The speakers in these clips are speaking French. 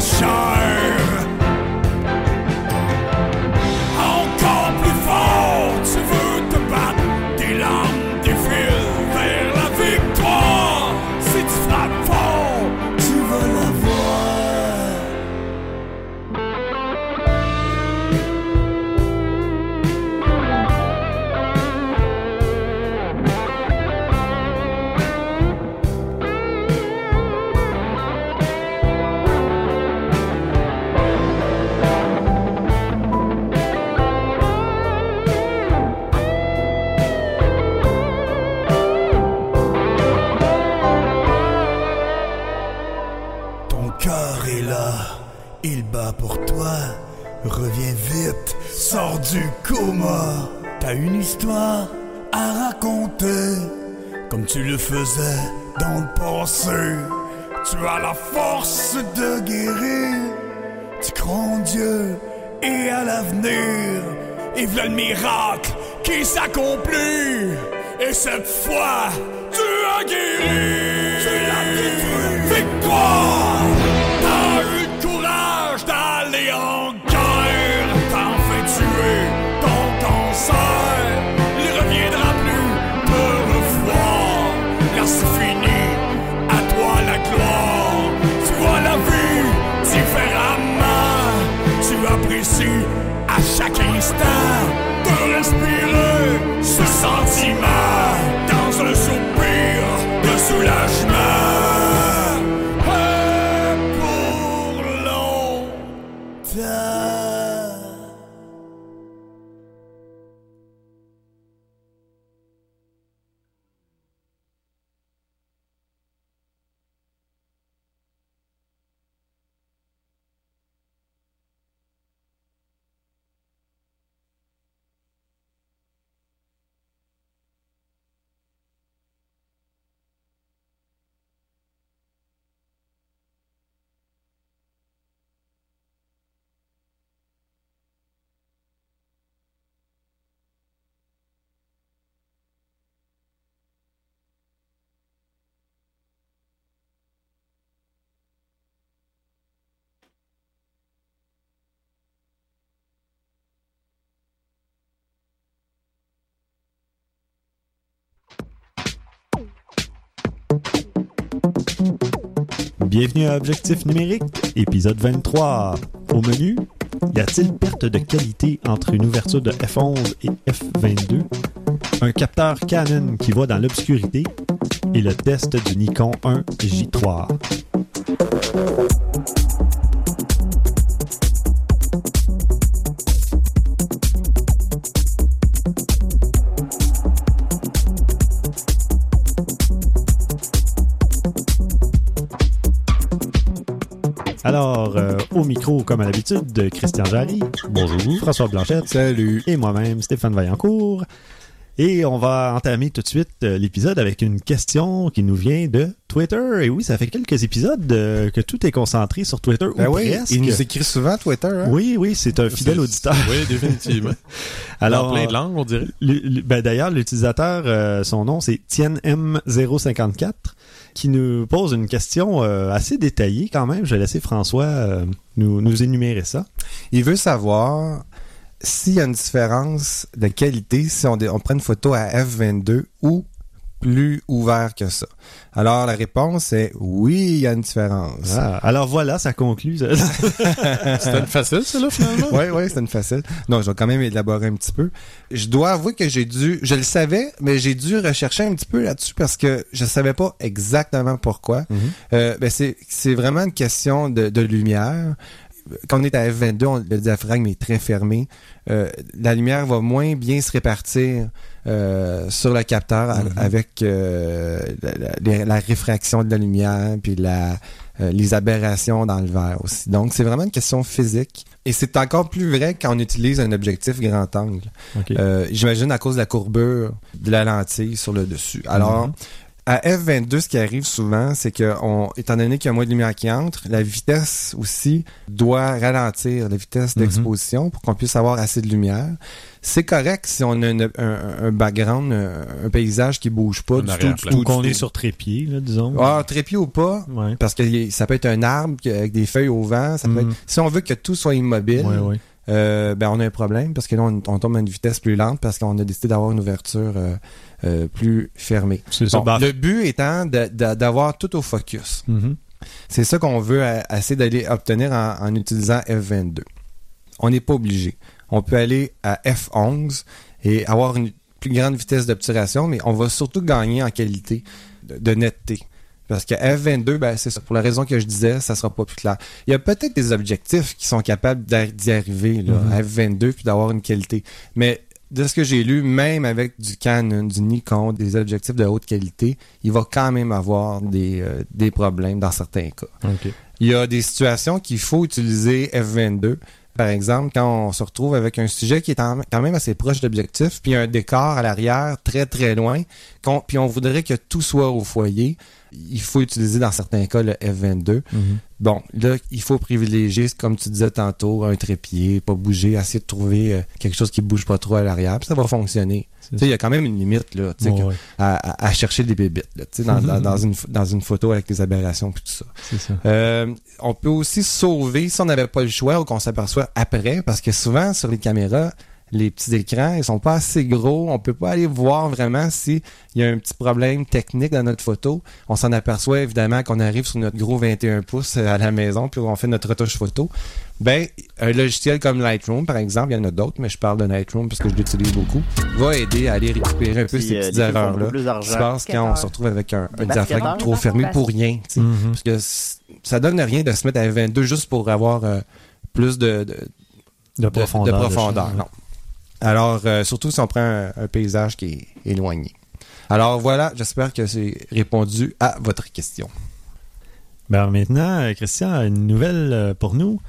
la faisais dans le passé. Tu as la force de guérir. Tu crois en Dieu et à l'avenir. Et voilà le miracle qui s'accomplit. Et cette fois, tu as guéri. Tu l'as détruit. Victoire! Instant de respirer ce sentiment Bienvenue à Objectif numérique, épisode 23. Au menu, y a-t-il perte de qualité entre une ouverture de F11 et F22, un capteur Canon qui voit dans l'obscurité et le test du Nikon 1 Alors, euh, au micro, comme à l'habitude, Christian Jarry. Bonjour. François Blanchette. Salut. Et moi-même, Stéphane Vaillancourt. Et on va entamer tout de suite euh, l'épisode avec une question qui nous vient de Twitter. Et oui, ça fait quelques épisodes euh, que tout est concentré sur Twitter. Ben ou oui, presque. il nous écrit souvent Twitter. Hein? Oui, oui, c'est un fidèle auditeur. Oui, définitivement. Alors, Dans plein de langues, on dirait. ben d'ailleurs, l'utilisateur, euh, son nom, c'est TienM054, qui nous pose une question euh, assez détaillée quand même. Je vais laisser François euh, nous, nous énumérer ça. Il veut savoir s'il y a une différence de qualité si on, prend une photo à F22 ou plus ouvert que ça. Alors la réponse est oui, il y a une différence. Ah, alors voilà, ça conclut. C'était une facile, ça, là, finalement? Oui, oui, c'est une facile. Non, je vais quand même élaborer un petit peu. Je dois avouer que j'ai dû, je le savais, mais j'ai dû rechercher un petit peu là-dessus parce que je savais pas exactement pourquoi. Euh, ben c'est, c'est vraiment une question de, de lumière. Quand on est à F22, on- le diaphragme est très fermé. Euh, la lumière va moins bien se répartir euh, sur le capteur a- avec euh, la, la- la réfraction de la lumière puis la, les aberrations dans le verre aussi. Donc, c'est vraiment une question physique. Et c'est encore plus vrai quand on utilise un objectif grand angle. J'imagine à cause de la courbure de la lentille sur le dessus. Alors, Mhm. À F22, ce qui arrive souvent, c'est que, on, étant donné qu'il y a moins de lumière qui entre, la vitesse aussi doit ralentir, la vitesse Mhm. d'exposition, pour qu'on puisse avoir assez de lumière. C'est correct si on a une- un, un background, un, un paysage qui bouge pas du tout, tout, Ou qu'on est sur trépied, là, disons. Ah, trépied ou pas, Ouais. parce que ça peut être un arbre avec des feuilles au vent. Ça peut Mhm. être, si on veut que tout soit immobile, Ouais, ouais. euh, ben on a un problème parce que là on, on tombe à une vitesse plus lente parce qu'on a décidé d'avoir une ouverture euh, euh, plus fermée. Bon, Bah, le but étant d'avoir tout au focus. mhm. C'est ça qu'on veut euh, essayer d'aller obtenir en, en utilisant F22. On n'est pas obligé. On peut aller à F11 et avoir une plus grande vitesse d'obturation, mais on va surtout gagner en qualité de, de netteté. Parce que F22, ben, c'est ça. Pour la raison que je disais, ça sera pas plus clair. Il y a peut-être des objectifs qui sont capables d'y arriver, là, Mhm. à F22, puis d'avoir une qualité. Mais de ce que j'ai lu, même avec du Canon, du Nikon, des objectifs de haute qualité, il va quand même avoir des, euh, des problèmes dans certains cas. Il y a des situations qu'il faut utiliser F22. Par exemple, quand on se retrouve avec un sujet qui est quand même assez proche de l'objectif, puis un décor à l'arrière très très loin, puis on voudrait que tout soit au foyer, il faut utiliser dans certains cas le F22. Mhm. Bon, là, il faut privilégier, comme tu disais tantôt, un trépied, pas bouger, essayer de trouver euh, quelque chose qui bouge pas trop à l'arrière, puis ça va fonctionner. C'est Tu sais, il y a quand même une limite là, tu sais, Ouais, que- ouais, à, à- à chercher des bébites, là, tu sais, dans, dans, dans une, dans une photo avec des aberrations puis tout ça. ça. Euh, on peut aussi sauver si on n'avait pas le choix ou qu'on s'aperçoit après, parce que souvent sur les caméras, les petits écrans, ils sont pas assez gros. On peut pas aller voir vraiment s'il y a un petit problème technique dans notre photo. On s'en aperçoit évidemment qu'on arrive sur notre gros 21 pouces à la maison, puis on fait notre retouche photo. Ben, un logiciel comme Lightroom, par exemple, il y en a d'autres, mais je parle de Lightroom parce que je l'utilise beaucoup, va aider à aller récupérer un peu Puis, ces euh, petites erreurs-là qui se passent quand on se retrouve avec un, Des un diaphragme basketeurs, trop fermé pour rien. Mhm. Parce que ça donne rien de se mettre à 22 juste pour avoir euh, plus de, de, De de- profondeur. de profondeur, champ. non. Alors, euh, surtout si on prend un, un paysage qui est éloigné. Alors voilà, j'espère que c'est répondu à votre question. Ben maintenant, euh, Christian, une nouvelle euh, pour nous.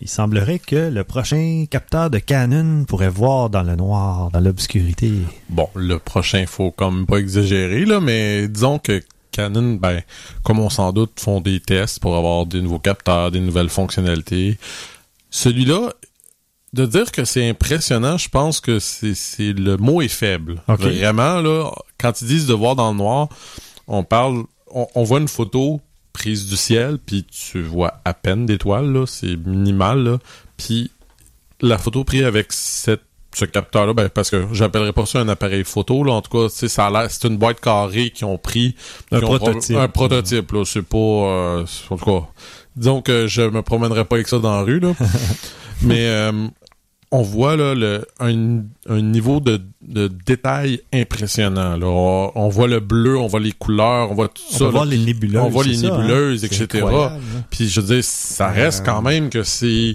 Il semblerait que le prochain capteur de Canon pourrait voir dans le noir, dans l'obscurité. Bon, le prochain, faut quand même pas exagérer, là, mais disons que Canon, ben, comme on s'en doute, font des tests pour avoir des nouveaux capteurs, des nouvelles fonctionnalités. Celui-là, de dire que c'est impressionnant, je pense que c'est le mot est faible. Ok. Vraiment, là, quand ils disent de voir dans le noir, on parle, on, on voit une photo prise du ciel, puis tu vois à peine d'étoiles, là, c'est minimal, là. Puis la photo prise avec cette ce capteur-là, ben, parce que j'appellerais pas ça un appareil photo, là. En tout cas, ça a l'air, c'est une boîte carrée qu'ils ont pris. Un ont- prototype. Un prototype, là. C'est pas, euh, en tout cas, disons que je me promènerais pas avec ça dans la rue, là. Mais, euh, on voit, là, le, un, un niveau de, de détail impressionnant, là. On, on voit le bleu, on voit les couleurs, on voit tout On ça. là. voir les nébuleuses. on voit les ça, hein? nébuleuses, etc. hein? Puis je veux dire, ça reste quand même que c'est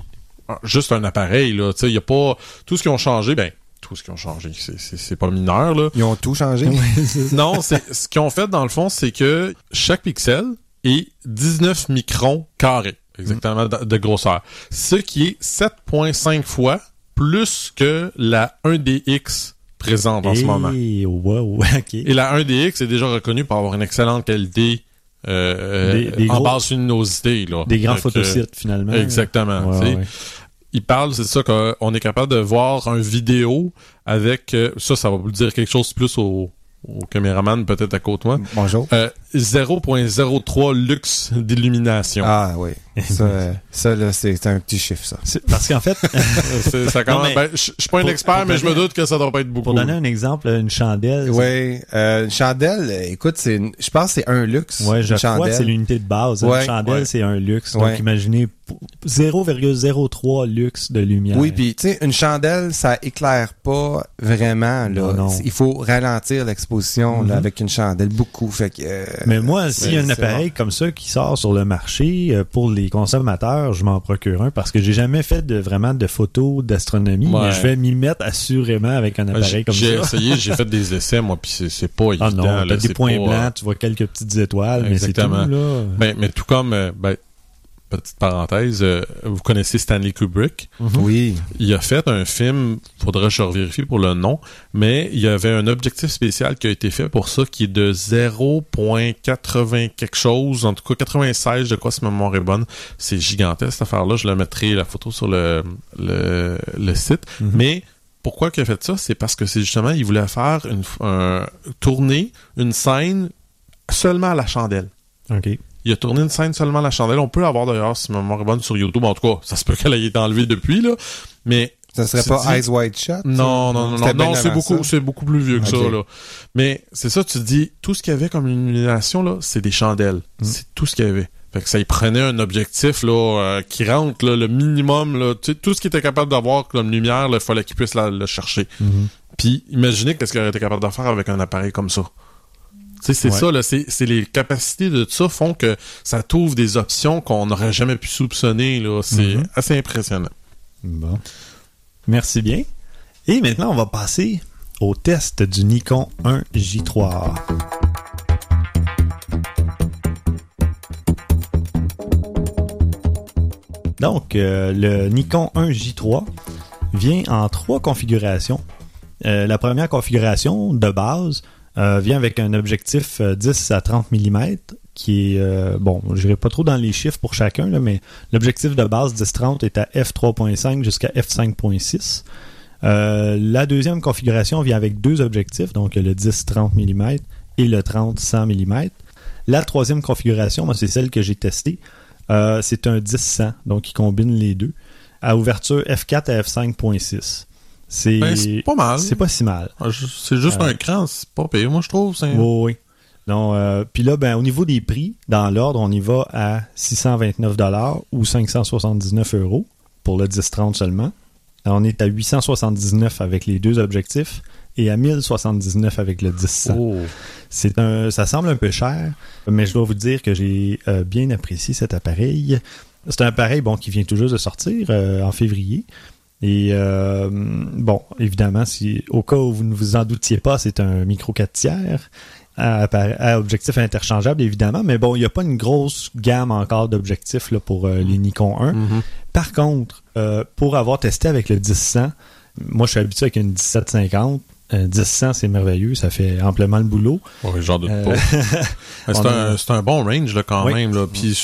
juste un appareil, là. Tu sais, il y a pas... Tout ce qui ont changé, ben, tout ce qui ont changé, c'est- pas mineur, là. Ils ont tout changé. non, c'est ce qu'ils ont fait, dans le fond, c'est que chaque pixel est 19 microns carrés, exactement, de, de grosseur. Ce qui est 7.5 fois plus que la 1DX présente en ce moment. wow, ok. Et la 1DX est déjà reconnue pour avoir une excellente qualité euh, Des- des en gros- basse luminosité. Là. Des grands euh, photosites, finalement. Exactement. Ouais, ouais. Il parle, c'est ça qu'on est capable de voir un vidéo avec euh, ça, ça va vous dire quelque chose plus au, au caméraman peut-être à côté de moi. Bonjour. Euh, 0.03 lux d'illumination. Ah oui. Ça, ça là, c'est un petit chiffre, ça. Parce qu'en fait, ça quand Non, même- mais- ben, je je suis pas un expert, pour mais je me doute que ça doit pas être beaucoup. pour donner un exemple, une chandelle. Oui. Euh, une chandelle, écoute, c'est une- je pense que c'est un luxe. Ouais, je une crois que chandelle. c'est l'unité de base. Ouais, une chandelle, ouais. c'est un luxe. Ouais. Donc, imaginez p- 0,03 luxe de lumière. Oui, puis tu sais, une chandelle, ça éclaire pas vraiment. Là. Non, non. Il faut ralentir l'exposition Mhm. avec une chandelle beaucoup. Fait que, euh, Mais moi, s'il y a un appareil comme ça qui sort sur le marché euh, pour les consommateurs, je m'en procure un parce que j'ai jamais fait de vraiment de photos d'astronomie. Ouais. Mais je vais m'y mettre assurément avec un appareil J'ai comme j'ai ça. essayé, j'ai fait des essais, moi, puis c'est c'est pas évident. Ah non, t'as des points pas, blancs, euh, tu vois quelques petites étoiles, mais c'est tout, là. Ben, mais tout comme, euh, ben, petite parenthèse, euh, vous connaissez Stanley Kubrick? Oui. Il a fait un film, faudra que je revérifie pour le nom, mais il y avait un objectif spécial qui a été fait pour ça, qui est de 0.80 quelque chose, en tout cas 96, je crois, si ma mémoire est bonne. C'est gigantesque, cette affaire-là. Je le mettrai la photo sur le, le, le site. Mais pourquoi il a fait ça? C'est parce que c'est justement, il voulait faire une un- tourner une scène seulement à la chandelle. OK. Il a tourné une scène seulement la chandelle. On peut l'avoir d'ailleurs, si ma mémoire est bonne, sur YouTube. En tout cas, ça se peut qu'elle ait été enlevée depuis, là. Mais Ça serait pas Eyes Wide Shut? non, non, non, non, non, c'est beaucoup, c'est beaucoup plus vieux que ça, là. Mais c'est ça, tu te dis, tout ce qu'il y avait comme illumination, là, c'est des chandelles. Mm. C'est tout ce qu'il y avait. Fait que ça y prenait un objectif, là, euh, qui rentre, là, le minimum, là. Tu sais, tout ce qu'il était capable d'avoir comme lumière, là, il fallait qu'il puisse la- le chercher. Mhm. Puis, imaginez qu'est-ce qu'il aurait été capable de faire avec un appareil comme ça. Sais, c'est Ouais. ça, là, c'est les capacités de ça font que ça t'ouvre des options qu'on n'aurait jamais pu soupçonner, là. C'est Mhm. assez impressionnant. Bon. Merci bien. Et maintenant, on va passer au test du Nikon 1J3. Donc, euh, le Nikon 1J3 vient en trois configurations. Euh, la première configuration de base euh, vient avec un objectif euh, 10 à 30 mm qui est, euh, bon, je n'irai pas trop dans les chiffres pour chacun, là, mais l'objectif de base 10-30 est à f3.5 jusqu'à f5.6. Euh, la deuxième configuration vient avec deux objectifs, donc le 10-30 mm et le 30-100 mm. La troisième configuration, moi, c'est celle que j'ai testée. Euh, c'est un 10-100, donc qui combine les deux, à ouverture f4 à f5.6. C'est Ben, c'est pas mal. c'est pas si mal. Ah, C'est juste Euh, un cran, c'est pas payé, moi, je trouve. Oui, oui. Non, euh, puis là, ben, au niveau des prix, dans l'ordre, on y va à 629 ou 579 euros pour le 10-30 seulement. Alors, on est à 879 avec les deux objectifs et à 1079 avec le 10 Oh. C'est un, ça semble un peu cher, mais je dois vous dire que j'ai euh, bien apprécié cet appareil. C'est un appareil bon qui vient tout juste de sortir euh, en février. Et euh, bon, évidemment, si au cas où vous ne vous en doutiez pas, c'est un micro 4 tiers à, à objectif interchangeable, évidemment. Mais bon, il n'y a pas une grosse gamme encore d'objectifs là, pour euh, les Nikon 1. Mhm. Par contre, euh, pour avoir testé avec le 10-100, moi je suis habitué avec une 1750. Un 10-100, c'est merveilleux, ça fait amplement le boulot. Ouais, j'en doute Euh, pas. C'est a- un, c'est un bon range, là, quand Oui. même, là. Puis,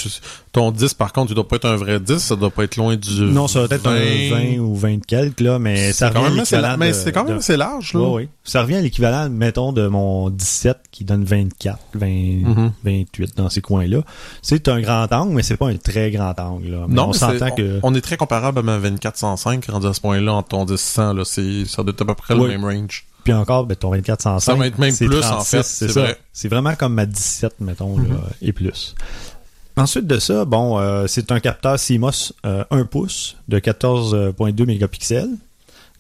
ton 10, par contre, il doit pas être un vrai 10, ça doit pas être loin du. non, ça va être un 20 ou 20 de quelques, là, mais ça C'est quand revient à même assez l'équivalent la- Mais c'est quand même de- assez large, là. Ouais. Ça revient à l'équivalent, mettons, de mon 17 qui donne 24, 20, Mhm. 28 dans ces coins-là. C'est un grand angle, mais c'est pas un très grand angle. Là. Mais Non, on mais s'entend c'est- que. on, on est très comparable à ma 2405 rendu à ce point-là en ton 10-100, là. C'est, ça doit être à peu près Oui. le même range. Puis encore, ben, ton 2405. Ça va être même c'est plus, 36, en fait, C'est ça. vrai. C'est vraiment comme ma 17, mettons, là, Mhm. et plus. Ensuite de ça, bon, euh, c'est un capteur CMOS euh, 1 pouce de 14.2 mégapixels.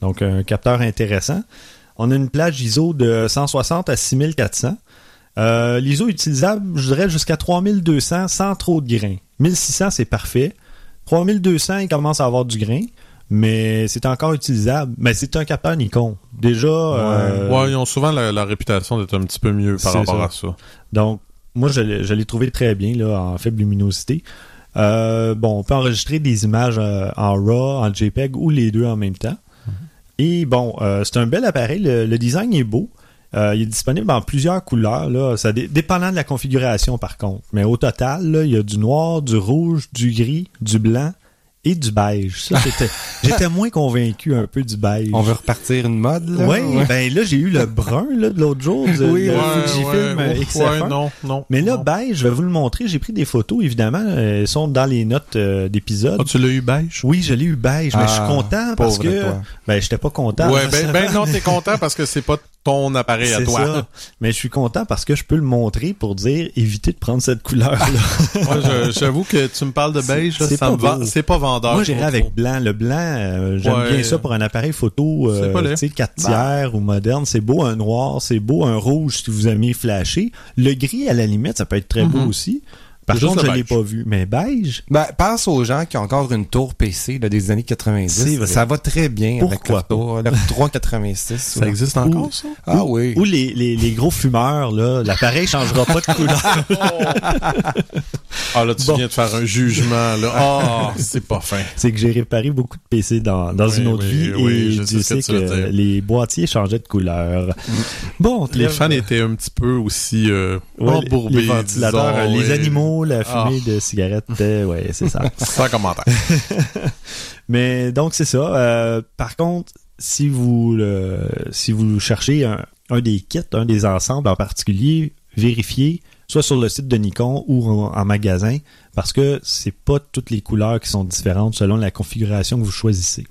Donc, un capteur intéressant. On a une plage ISO de 160 à 6400. Euh, L'ISO utilisable, je dirais, jusqu'à 3200 sans trop de grains. 1600, c'est parfait. 3200, il commence à avoir du grain, mais c'est encore utilisable. Mais c'est un capteur Nikon. Déjà, euh, ouais, ils ont souvent la, la réputation d'être un petit peu mieux par rapport ça. à ça. donc, moi, je l'ai je l'ai trouvé très bien, là, en faible luminosité. Euh, bon, on peut enregistrer des images euh, en RAW, en JPEG ou les deux en même temps. Et bon, c'est un bel appareil. Le, le design est beau. Il est disponible en plusieurs couleurs. Là. Ça dé- dépendant de la configuration, par contre. Mais au total, là, il y a du noir, du rouge, du gris, du blanc et du beige. Ça, j'étais- J'étais moins convaincu un peu du beige. On veut repartir une mode, là? Ouais, ben là, j'ai eu le brun là, de l'autre jour. du- Oui, le ouais, Fujifilm ouais, XF1. ouais, non, non. Mais là, non. beige, je vais vous le montrer. J'ai pris des photos, évidemment. Elles sont dans les notes euh, d'épisode. Ah, tu l'as eu beige? Oui, je l'ai eu beige, mais je suis Ah, content parce que. toi. Ben, j'étais pas content. Ouais, Je ben, ben non, t'es content parce que c'est pas ton appareil à toi. ça. Mais je suis content parce que je peux le montrer pour dire évitez de prendre cette couleur-là. Moi, je- j'avoue que tu me parles de beige, là, c'est ça pas c'est pas vendeur. Moi, trouve avec blanc. Le blanc, euh, j'aime Ouais. bien ça pour un appareil photo, euh, tu sais, 4 tiers ou moderne. C'est beau un noir, c'est beau un rouge si vous aimez flasher. Le gris, à la limite, ça peut être très beau Mhm. aussi. Par Juste contre, je l'ai pas vu. Mais beige, Ben, pense aux gens qui ont encore une tour PC là, des années C'est 90. vrai. Ça va très bien avec Pourquoi leur tour, leur 386. Ça existe encore, Ou- ça? Ah oui. ou les, les, les gros fumeurs, là, l'appareil changera pas de couleur? Ah, là, tu Bon. viens de faire un jugement, là. Ah, c'est pas fin. C'est que j'ai réparé beaucoup de PC dans, dans Oui, une autre oui, vie oui, et je sais que les boîtiers changeaient de couleur. Bon, Les fans étaient un petit peu aussi euh, Ouais, embourbés, les ventilateurs, disons, les ouais. La fumée Ah. de cigarettes, euh, ouais, c'est ça. Sans commentaire. Mais donc c'est ça. Euh, par contre, si vous le- si vous cherchez un, un des kits, un des ensembles en particulier, vérifiez soit sur le site de Nikon ou en, en magasin parce que c'est pas toutes les couleurs qui sont différentes selon la configuration que vous choisissez.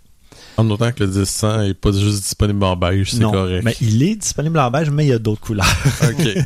En autant que le 1000 est pas juste disponible en beige, c'est correct. mais il est disponible en beige, mais il y a d'autres couleurs. OK.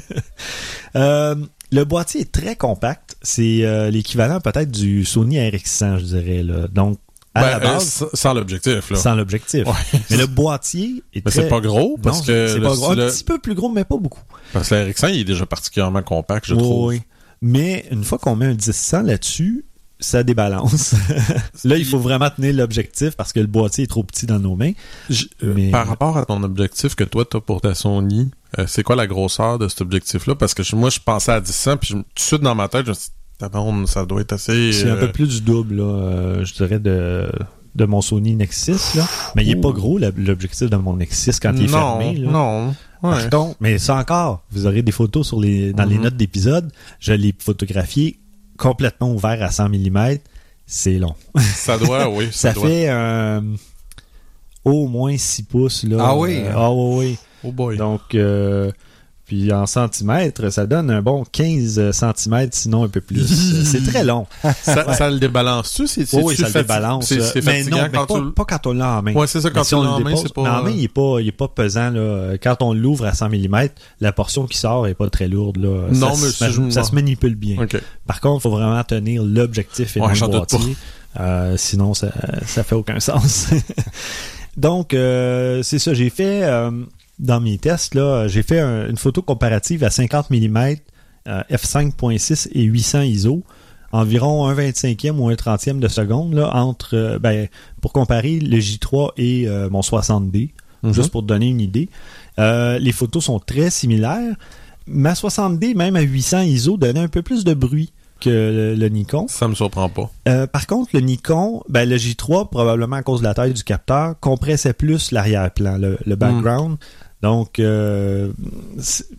Euh, le boîtier est très compact. C'est euh, l'équivalent peut-être du Sony RX100, je dirais. Là. Donc, à Ben, la euh, base, sans- sans l'objectif, là. sans l'objectif. Ouais. Mais le boîtier est Mais très... c'est pas gros, parce Non, que c'est le- pas gros. le- Un petit peu plus gros, mais pas beaucoup. Parce que le RX100, il est déjà particulièrement compact, je Oui, trouve. oui. Mais une fois qu'on met un 10-100 là-dessus, ça débalance. là, il faut vraiment tenir l'objectif parce que le boîtier est trop petit dans nos mains. Je- euh, Mais- Par rapport à ton objectif que toi, tu as pour ta Sony, euh, c'est quoi la grosseur de cet objectif-là? Parce que je- moi, je pensais à 10 puis je- tout de suite dans ma tête, je me suis dit, ça doit être assez... C'est un euh, peu plus du double, là, euh, je dirais, de, de mon Sony Nexus. Là. Mais il est Ouh. pas gros, l'objectif de mon Nexus, quand il est non, fermé. Là. Non, ouais. mais ça encore, vous aurez des photos sur les, dans les Mhm. notes d'épisode. Je l'ai photographié complètement ouvert à 100 mm. C'est long. Ça doit, oui, ça, Ça doit. fait euh, au moins 6 pouces. Là. Ah oui? Euh, ah oui, oui. Oh boy. Donc, euh, puis en centimètres, ça donne un bon 15 centimètres, sinon un peu plus. C'est très long. ça, ça le débalance-tu? C'est, Oui, oui, c'est-tu ça le débalance. C'est, euh, c'est mais non, mais quand pas, tu le- pas quand on l'a en main. Ouais, c'est ça, quand si on le en main, c'est pas... mais en main, il est pas, il est pas pesant, là. Quand on l'ouvre à 100 mm, la portion qui sort est pas très lourde, là. Non, ça, mais ça se manipule bien. Par contre, il faut vraiment tenir l'objectif et Ouais, le boîtier. Euh, sinon, ça, ça fait aucun sens. Donc, euh, c'est ça. J'ai fait, euh, dans mes tests, là, j'ai fait un- une photo comparative à 50 mm, euh, f5.6 et 800 ISO. Environ un 25e ou un 30e de seconde, là, entre, euh, ben, pour comparer le J3 et euh, mon 60D, Mhm. juste pour te donner une idée. Euh, les photos sont très similaires. Ma 60D, même à 800 ISO, donnait un peu plus de bruit que le, le Nikon. Ça me surprend pas. Par contre, le Nikon, ben, le J3, probablement à cause de la taille du capteur, compressait plus l'arrière-plan, le, le background. Donc, euh,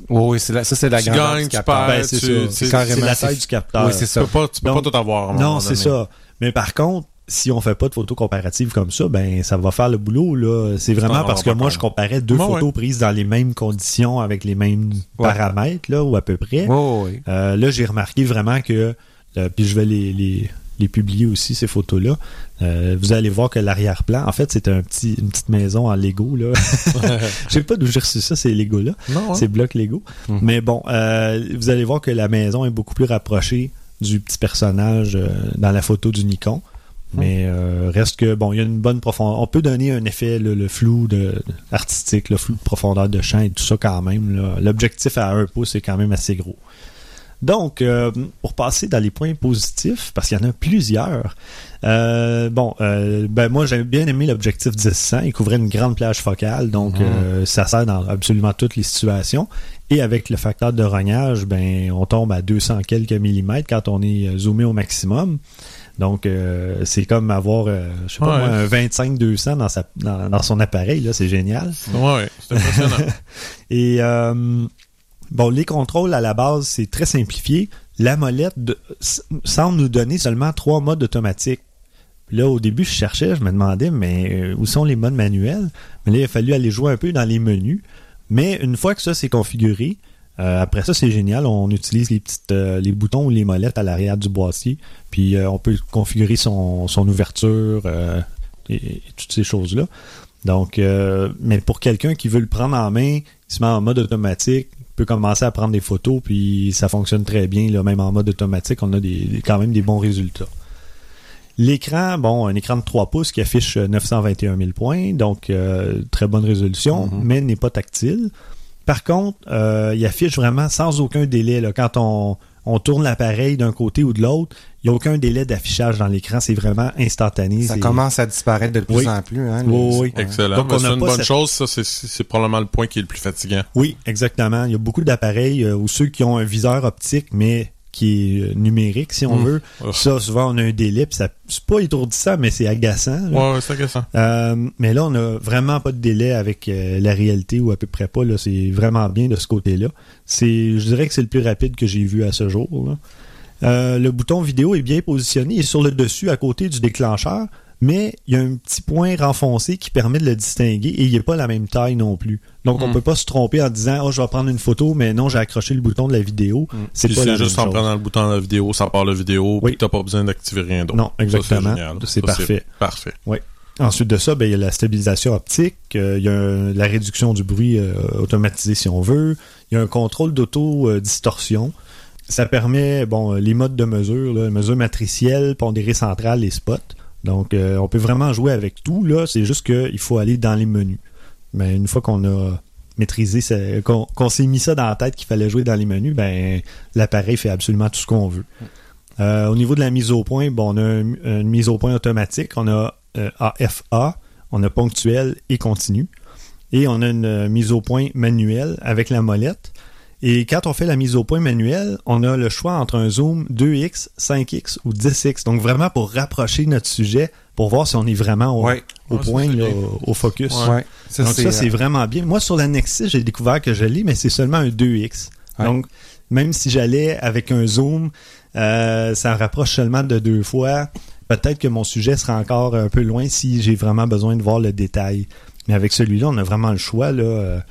Oui, oui, c'est la- ça, c'est la Tu grandeur gagnes, du tu capteur. perds. ben, c'est tu- la taille du capteur. Oui, c'est Tu ça. peux pas, tu peux Donc- pas tout avoir. Non, c'est ça. Mais par contre, si on fait pas de photos comparatives comme ça, ben ça va faire le boulot là. C'est vraiment vraiment parce que moi je comparais deux Ouais, photos prises dans les mêmes conditions avec les mêmes Ouais. paramètres là ou à peu près. Oui, oui, oui. Euh, là, j'ai remarqué vraiment que, euh, puis je vais les, les, les publier aussi, ces photos-là. Euh, vous allez voir que l'arrière-plan, en fait, c'est un petit, une petite maison en Lego. Là. je sais pas d'où j'ai reçu ça, ces Lego-là. Hein? Ces blocs Lego. Mhm. Mais bon, euh, vous allez voir que la maison est beaucoup plus rapprochée du petit personnage euh, dans la photo du Nikon. Mais euh, reste que bon, il y a une bonne profondeur. On peut donner un effet le, le flou de, artistique, le flou de profondeur de champ et tout ça quand même. L'objectif à un pouce est quand même assez gros. Donc, euh, pour passer dans les points positifs, parce qu'il y en a plusieurs. euh, bon, euh, ben moi j'avais bien aimé l'objectif 10-100. Il couvrait une grande plage focale, donc Mhm. euh, ça sert dans absolument toutes les situations. Et avec le facteur de rognage, ben on tombe à 200 quelques millimètres quand on est euh, zoomé au maximum. Donc euh, c'est comme avoir, euh, je sais pas Ouais. moi, un 25-200 dans, sa, dans, dans son appareil, là, c'est génial. Ouais, ouais, c'est impressionnant. Et euh, bon, les contrôles à la base, c'est très simplifié. La molette semble nous donner seulement trois modes automatiques. Là, au début, je cherchais, je me demandais, mais euh, où sont les modes manuels? Mais là, il a fallu aller jouer un peu dans les menus. Mais une fois que ça c'est configuré, euh, après ça, c'est génial. On utilise les petites euh, les boutons ou les molettes à l'arrière du boîtier. Puis on peut configurer son, son ouverture et, et toutes ces choses-là. Donc, mais pour quelqu'un qui veut le prendre en main, il se met en mode automatique, peut commencer à prendre des photos, puis ça fonctionne très bien. Là, même en mode automatique, on a des, quand même des bons résultats. L'écran, bon, un écran de 3 pouces qui affiche euh, 921 000 points, donc euh, très bonne résolution, Mhm. mais n'est pas tactile. Par contre, euh, il affiche vraiment sans aucun délai. Là, quand on, on tourne l'appareil d'un côté ou de l'autre, il n'y a aucun délai d'affichage dans l'écran, c'est vraiment instantané. Ça commence à disparaître de plus Oui. en plus. Hein, Oui, oui. Excellent. Donc, on c'est une bonne cette- chose, ça, c'est- c'est probablement le point qui est le plus fatigant. Oui, exactement. Il y a beaucoup d'appareils euh, ou ceux qui ont un viseur optique, mais qui est euh, numérique, si on Mm. veut. Oh. Ça, souvent, on a un délai, puis ça, c'est pas étourdissant, mais c'est agaçant. là. Ouais, ouais, c'est agaçant. Euh, mais là, on a vraiment pas de délai avec euh, la réalité ou à peu près pas. Là, c'est vraiment bien de ce côté-là. C'est, je dirais que c'est le plus rapide que j'ai vu à ce jour. là. Euh, le bouton vidéo est bien positionné, il est sur le dessus à côté du déclencheur, mais il y a un petit point renfoncé qui permet de le distinguer et il n'est pas la même taille non plus. Donc on Mm. peut pas se tromper en disant oh je vais prendre une photo, mais non j'ai accroché le bouton de la vidéo. C'est Puis pas la c'est juste même en chose. prenant le bouton de la vidéo, ça part la vidéo, Oui. puis t'as pas besoin d'activer rien d'autre. Non, exactement. génial. C'est parfait. Parfait. Ensuite de ça, ben, il y a la stabilisation optique, euh, il y a un- la réduction du bruit euh, automatisé si on veut, il y a un contrôle d'auto-distorsion. Ça permet bon euh, les modes de mesure, là, mesure matricielle, pondérée centrale et spot. Donc euh, on peut vraiment jouer avec tout. là. C'est juste qu'il faut aller dans les menus. Mais une fois qu'on a maîtrisé, qu'on s'est mis ça dans la tête qu'il fallait jouer dans les menus, ben l'appareil fait absolument tout ce qu'on veut. Euh, au niveau de la mise au point, bon, on a un- une mise au point automatique, on a euh, AFA, on a ponctuel et continu, et on a une euh, mise au point manuelle avec la molette. Et quand on fait la mise au point manuelle, on a le choix entre un zoom 2x, 5x ou 10x. Donc vraiment pour rapprocher notre sujet, pour voir si on est vraiment au, Ouais. au Ouais, ça, point, là, au, focus. Ouais. Ça, Donc ça, c'est euh, vraiment bien. Moi, sur la Nexus, j'ai découvert que je l'ai, mais c'est seulement un 2X. Ouais. Donc, même si j'allais avec un zoom, euh, ça rapproche seulement de deux fois. Peut-être que mon sujet sera encore un peu loin si j'ai vraiment besoin de voir le détail. Mais avec celui-là, on a vraiment le choix. là.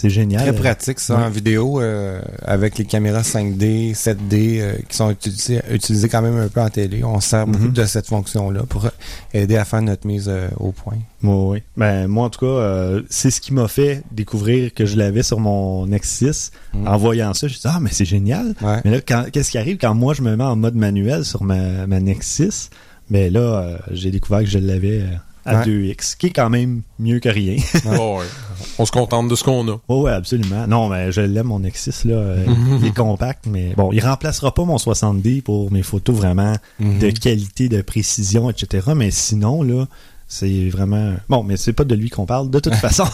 C'est génial. Très pratique ça Ouais. en vidéo euh, avec les caméras 5D, 7D euh, qui sont utilisées, utilisées quand même un peu en télé. On sert beaucoup Mhm. de cette fonction-là pour aider à faire notre mise euh, au point. Moi, oui. Ben, moi, en tout cas, c'est ce qui m'a fait découvrir que je l'avais sur mon Nexus. Mm. En voyant ça, je dis ah, mais c'est génial. Ouais. Mais là, qu'est-ce qui arrive quand moi je me mets en mode manuel sur ma, ma Nexus? Ben là, j'ai découvert que je l'avais à Ouais. 2x, qui est quand même mieux que rien. Ouais. On se contente de ce qu'on a. oh, ouais, absolument. Non, mais je l'aime, mon Nexus, là. Euh, il est compact, mais bon, il remplacera pas mon 60D pour mes photos vraiment Mhm. de qualité, de précision, etc. Mais sinon, là, c'est vraiment... Bon, mais c'est pas de lui qu'on parle, de toute façon.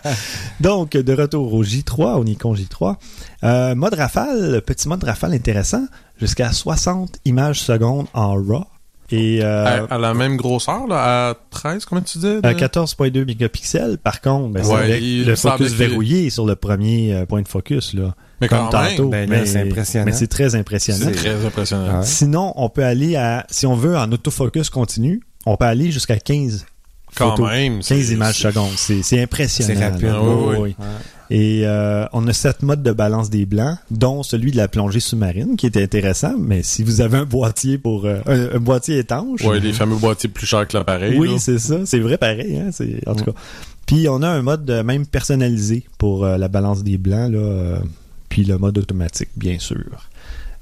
Donc, de retour au J3, au Nikon J3. Euh, mode rafale, petit mode rafale intéressant, jusqu'à 60 images secondes en RAW. Et euh, À, à la même grosseur, là, à 13, comment tu disais? à de- 14.2 mégapixels, par contre, ben, c'est Ouais, avec il le focus verrouillé sur le premier euh, point de focus, là. Mais comme quand même, tantôt. ben mais c'est impressionnant. mais c'est très impressionnant. c'est très impressionnant. Ouais. Sinon, on peut aller à, si on veut, en autofocus continu, on peut aller jusqu'à 15 Quand photos. même. 15 c'est- images secondes. C'est, c'est impressionnant. C'est rapide. là. Oui, Oui, oui. oui. Ouais. Et euh, on a sept modes de balance des blancs, dont celui de la plongée sous-marine, qui était intéressant. Mais si vous avez un boîtier pour euh, un, un boîtier étanche, Ouais, les fameux boîtiers plus chers que l'appareil. oui, c'est ça. C'est vrai pareil. Hein? C'est, en tout cas. Puis on a un mode même personnalisé pour euh, la balance des blancs, là, puis le mode automatique, bien sûr.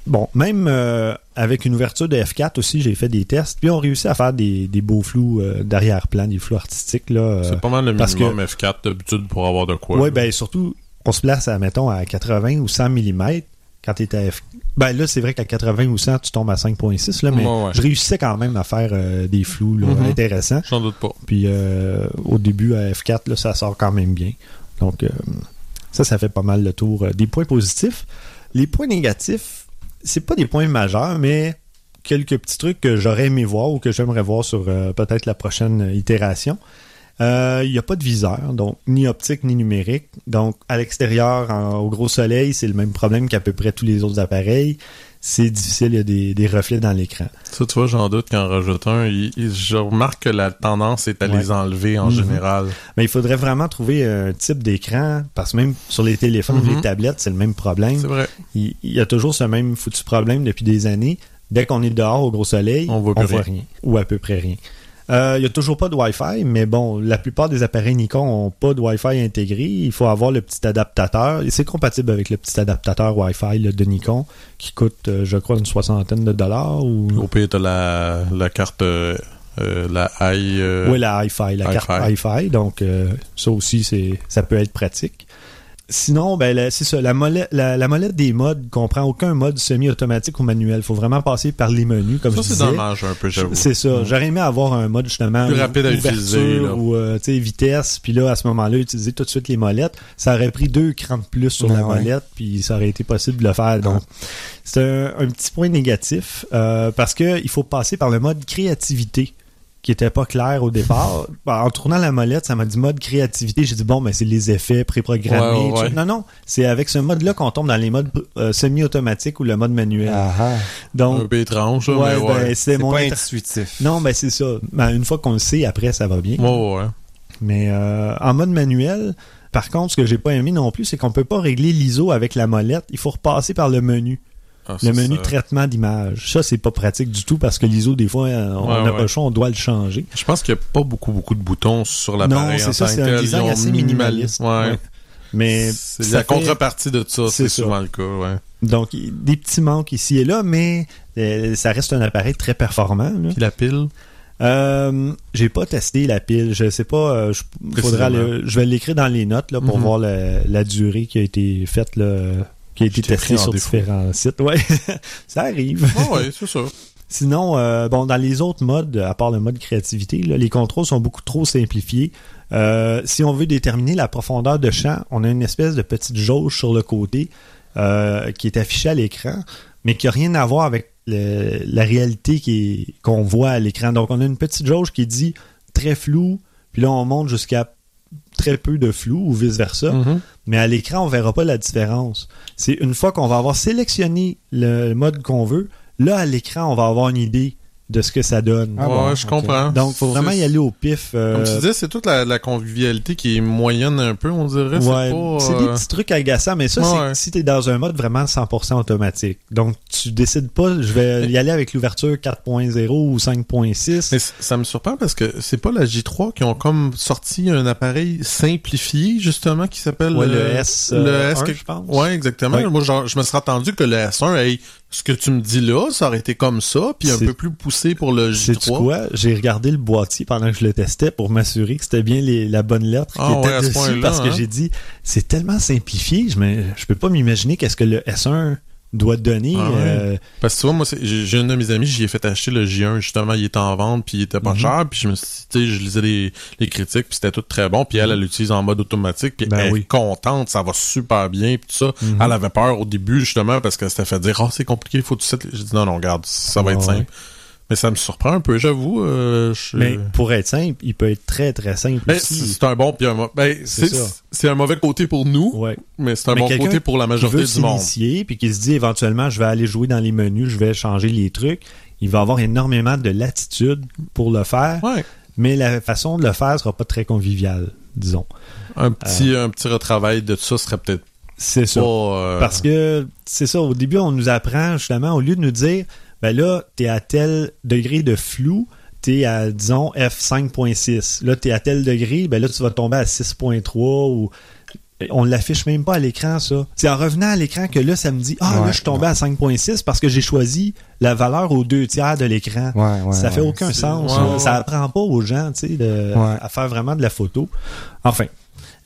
Bon, même euh, avec une ouverture de F4 aussi, j'ai fait des tests, puis on réussit à faire des, des beaux flous euh, d'arrière-plan, des flous artistiques. Là, euh, C'est pas mal le parce minimum F4 d'habitude pour avoir de quoi. Là. ben surtout, on se place, à, mettons, à 80 ou 100 mm quand tu es à F. Ben là, c'est vrai qu'à 80 ou 100, tu tombes à 5.6, là, mais Ouais, ouais. je réussissais quand même à faire euh, des flous là, Mhm. intéressants. J'en doute pas. Puis au début, à F4, là, ça sort quand même bien. Donc, ça, ça fait pas mal le tour des points positifs. Les points négatifs, c'est pas des points majeurs, mais quelques petits trucs que j'aurais aimé voir ou que j'aimerais voir sur euh, peut-être la prochaine itération. Euh, Il n'y a pas de viseur, donc ni optique ni numérique. Donc à l'extérieur, au gros soleil, c'est le même problème qu'à peu près tous les autres appareils. C'est difficile, il y a des, des reflets dans l'écran. Ça, tu vois, j'en doute qu'en rajoute un. il- il- je remarque que la tendance est à Ouais. les enlever en Mhm. général. Mais il faudrait vraiment trouver un type d'écran, parce que même sur les téléphones ou Mhm. les tablettes, c'est le même problème. C'est vrai. Il, il y a toujours ce même foutu problème depuis des années. Dès qu'on est dehors au gros soleil, On voit plus rien. rien. Ou à peu près rien. Euh, Il n'y a toujours pas de Wi-Fi, mais bon, la plupart des appareils Nikon n'ont pas de Wi-Fi intégré. Il faut avoir le petit adaptateur. Et c'est compatible avec le petit adaptateur Wi-Fi là, de Nikon, qui coûte, euh, je crois, une soixantaine de dollars. Ou... Au pire, t'as la, la carte, euh, euh, la i. euh, Oui, la Hi-Fi, la carte Hi-Fi. Donc, euh, ça aussi, c'est, ça peut être pratique. Sinon, ben c'est ça, la molette, la, la molette des modes comprend aucun mode semi-automatique ou manuel. Faut vraiment passer par les menus, comme Ça, je c'est disais. dommage un peu, j'avoue. C'est ça. J'aurais aimé avoir un mode justement Plus rapide à utiliser, là. ou euh, tu sais, vitesse, puis là à ce moment-là utiliser tout de suite les molettes. Ça aurait pris deux crans de plus sur la ouais. molette, puis ça aurait été possible de le faire. Donc c'est un, un petit point négatif euh, parce que il faut passer par le mode créativité qui était pas clair au départ. Ben, En tournant la molette, ça m'a dit mode créativité. J'ai dit bon, ben c'est les effets préprogrammés. Ouais. Non, non, c'est avec ce mode-là qu'on tombe dans les modes euh, semi-automatiques ou le mode manuel. Ah, ah. Un Donc, peu étrange, ouais, mais ouais. ben, c'est mon pas inter- intuitif. non, ben c'est ça. Ben, une fois qu'on le sait, après, ça va bien. Ouais, ouais, ouais. Mais euh, en mode manuel, par contre, ce que j'ai pas aimé non plus, c'est qu'on peut pas régler l'ISO avec la molette. Il faut repasser par le menu. Ah, Le menu ça- traitement d'image. Ça, c'est pas pratique du tout parce que l'ISO, des fois, euh, on n'a ouais. pas le choix, on doit le changer. Je pense qu'il n'y a pas beaucoup, beaucoup de boutons sur Non, l'appareil. c'est en ça, c'est un design assez minimaliste. Ouais. Mais C'est la fait- contrepartie de ça, C'est c'est souvent le cas, ouais. Donc, des petits manques ici et là, mais euh, ça reste un appareil très performant. là. Puis la pile, Euh, j'ai pas testé la pile. Je sais pas. euh, je, faudra Précisément. le- je vais l'écrire dans les notes là, pour Mhm. voir la, la durée qui a été faite, là, qui a été testée pris en sur défaut. différents sites. Ouais, ça arrive. Ah ouais, c'est ça. Sinon, euh, bon, dans les autres modes, à part le mode créativité, là, les contrôles sont beaucoup trop simplifiés. Euh, si on veut déterminer la profondeur de champ, on a une espèce de petite jauge sur le côté euh, qui est affichée à l'écran, mais qui n'a rien à voir avec le- la réalité qu'on voit à l'écran. Donc, on a une petite jauge qui dit très flou, puis là, on monte jusqu'à très peu de flou ou vice-versa. Mhm. Mais à l'écran, on verra pas la différence. C'est une fois qu'on va avoir sélectionné le mode qu'on veut, là, à l'écran, on va avoir une idée de ce que ça donne. Ah ouais, bon, je ok. comprends. Donc, faut vraiment y aller au pif. euh, Comme tu disais, c'est toute la, la convivialité qui est moyenne un peu, on dirait. ouais, c'est c'est euh, des petits trucs agaçants, mais ça, Ouais, c'est ouais. si t'es dans un mode vraiment 100% automatique. Donc, tu décides pas, je vais y aller avec l'ouverture 4.0 ou 5.6. Mais ça me surprend parce que c'est pas la J3 qui ont comme sorti un appareil simplifié, justement, qui s'appelle Ouais, le euh, S, le euh, S un, que- je pense. Ouais, exactement. Ouais. Moi, genre, je me serais attendu que le S1, hey, ce que tu me dis là, ça aurait été comme ça, puis un peu plus poussé pour le Sais-tu J3. quoi? J'ai regardé le boîtier pendant que je le testais pour m'assurer que c'était bien les- la bonne lettre Ah qui était ouais, à ce dessus parce que hein? j'ai dit c'est tellement simplifié, je me je peux pas m'imaginer qu'est-ce que le S1 doit donner. Ah ouais. euh, Parce que tu vois, moi, j'ai un de mes amis, j'y ai fait acheter le J1, justement, il était en vente, puis il était pas Mhm. cher, puis je me suis tu sais, je lisais les, les critiques, puis c'était tout très bon, puis elle, elle l'utilise en mode automatique, puis Ben elle oui. est contente, ça va super bien, puis tout ça. Mhm. Elle avait peur au début, justement, parce qu'elle s'était fait dire, oh, c'est compliqué, il faut tout ça. J'ai dit, non, non, regarde, ça va être Ouais, simple. Mais ça me surprend un peu, j'avoue. euh, je- Mais pour être simple, il peut être très très simple Ben, aussi. c'est un bon puis un mauvais. Ben, C'est c'est ça. c'est un mauvais côté pour nous, Ouais. mais c'est un Mais bon côté pour la majorité veut du monde. puis qui se dit éventuellement je vais aller jouer dans les menus, je vais changer les trucs. Il va avoir énormément de latitude pour le faire, Ouais. mais la façon de le faire sera pas très conviviale, disons. Un petit, un petit retravail de ça serait peut-être C'est ça. euh, Parce que c'est ça, au début, on nous apprend justement, au lieu de nous dire, ben là, t'es à tel degré de flou, t'es à, disons, F5.6. Là, t'es à tel degré, ben là, tu vas tomber à 6.3 ou. On l'affiche même pas à l'écran, ça. C'est en revenant à l'écran que là, ça me dit, ah, là, je suis tombé à 5.6 parce que j'ai choisi la valeur aux deux tiers de l'écran. Ouais, ouais, ça fait ouais. aucun sens. ouais, là. ouais. Ça apprend pas aux gens, tu sais, de- Ouais. à faire vraiment de la photo. Enfin.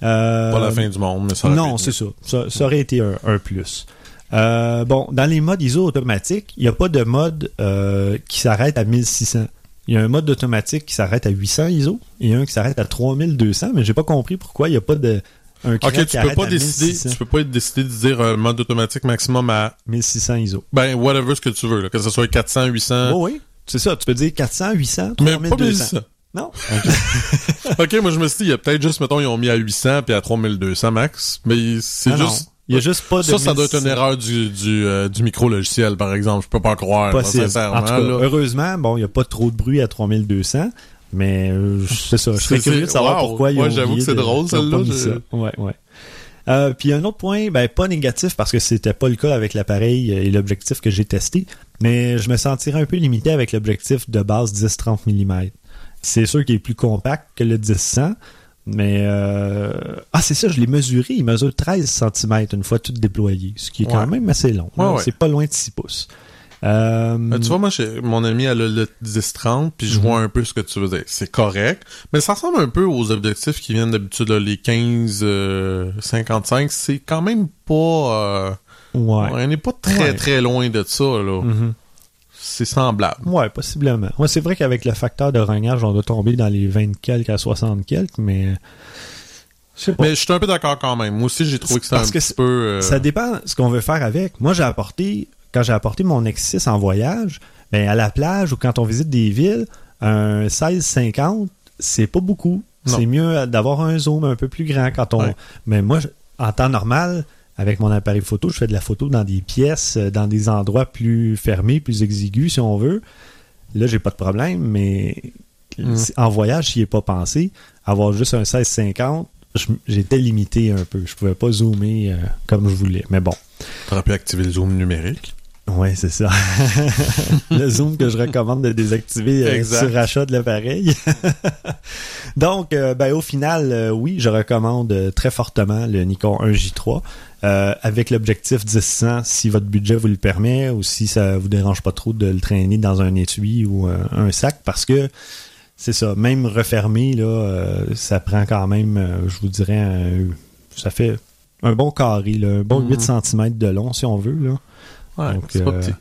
Euh, pas la fin du monde, mais ça aurait non, c'est ça. ça. ça aurait été un, un plus. Euh, bon, dans les modes ISO automatiques, il n'y a pas de mode euh, qui s'arrête à 1600. Il y a un mode automatique qui s'arrête à 800 ISO et un qui s'arrête à 3200, mais j'ai pas compris pourquoi il n'y a pas de un cran Ok, tu peux pas décider, 1600, tu peux pas décider de dire euh, mode automatique maximum à 1600 ISO. ben whatever ce que tu veux, là, que ce soit 400, 800, Oh oui, c'est ça. Tu peux dire 400, 800, mais pas 3200. 1200. Non. ok, moi je me suis dit, il y a peut-être juste, mettons, ils ont mis à 800 puis à 3200 max, mais c'est Ah juste. Il y a juste pas de Ça, ça doit être une 1600. erreur du, du, euh, du micro-logiciel, par exemple. Je peux pas croire, là, possible. sincèrement. En tout cas, là. heureusement, bon, il n'y a pas trop de bruit à 3200, mais euh, c'est ça. Je serais curieux de savoir wow. pourquoi ils Ouais, ont j'avoue que c'est drôle, pas celle-là, je-. Ouais, ouais. Euh, puis un autre point, ben pas négatif parce que c'était pas le cas avec l'appareil et l'objectif que j'ai testé, mais je me sentirais un peu limité avec l'objectif de base 10-30 mm. C'est sûr qu'il est plus compact que le 10-100, mais euh... ah c'est ça, je l'ai mesuré, il mesure 13 cm une fois tout déployé, ce qui est quand même assez long. Ouais, là. ouais. C'est pas loin de 6 pouces. Euh, Ben, tu vois, moi, mon ami, elle a le 10-30, puis je Mhm. vois un peu ce que tu veux dire. C'est correct, mais ça ressemble un peu aux objectifs qui viennent d'habitude, les 15-55. c'est quand même pas... euh, ouais. On n'est pas très, très loin de ça, là. Mhm. C'est semblable. Ouais, possiblement. Ouais, c'est vrai qu'avec le facteur de rognage, on doit tomber dans les 20 quelques à 60 quelques, mais pas. Mais je suis un peu d'accord quand même. Moi aussi, j'ai trouvé que un petit c'est- peu... euh, Ça dépend ce qu'on veut faire avec. Moi, j'ai apporté, quand j'ai apporté mon X6 en voyage, ben, à la plage ou quand on visite des villes, un 16-50, c'est pas beaucoup. C'est mieux d'avoir un zoom un peu plus grand quand on. Ouais. Mais moi, en temps normal, avec mon appareil photo, je fais de la photo dans des pièces, euh, dans des endroits plus fermés, plus exigus, si on veut. Là, j'ai pas de problème, mais Mm. en voyage, j'y ai pas pensé. Avoir juste un 16-50, je- j'étais limité un peu. Je pouvais pas zoomer euh, comme je voulais. Mais bon. T'aurais pu activer le zoom numérique. Ouais, c'est ça. le zoom que je recommande de désactiver euh, sur achat de l'appareil. Donc, euh, ben, au final, euh, oui, je recommande très fortement le Nikon 1J3 euh, avec l'objectif 10-100 si votre budget vous le permet ou si ça vous dérange pas trop de le traîner dans un étui ou un sac parce que c'est ça, même refermé, là, ça prend quand même, je vous dirais, un- ça fait un bon carré, là, un bon Mhm. 8 cm de long si on veut. Là. Ouais, Donc, c'est pas euh, petit.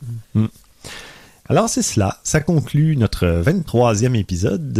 Alors c'est cela, ça conclut notre 23e épisode.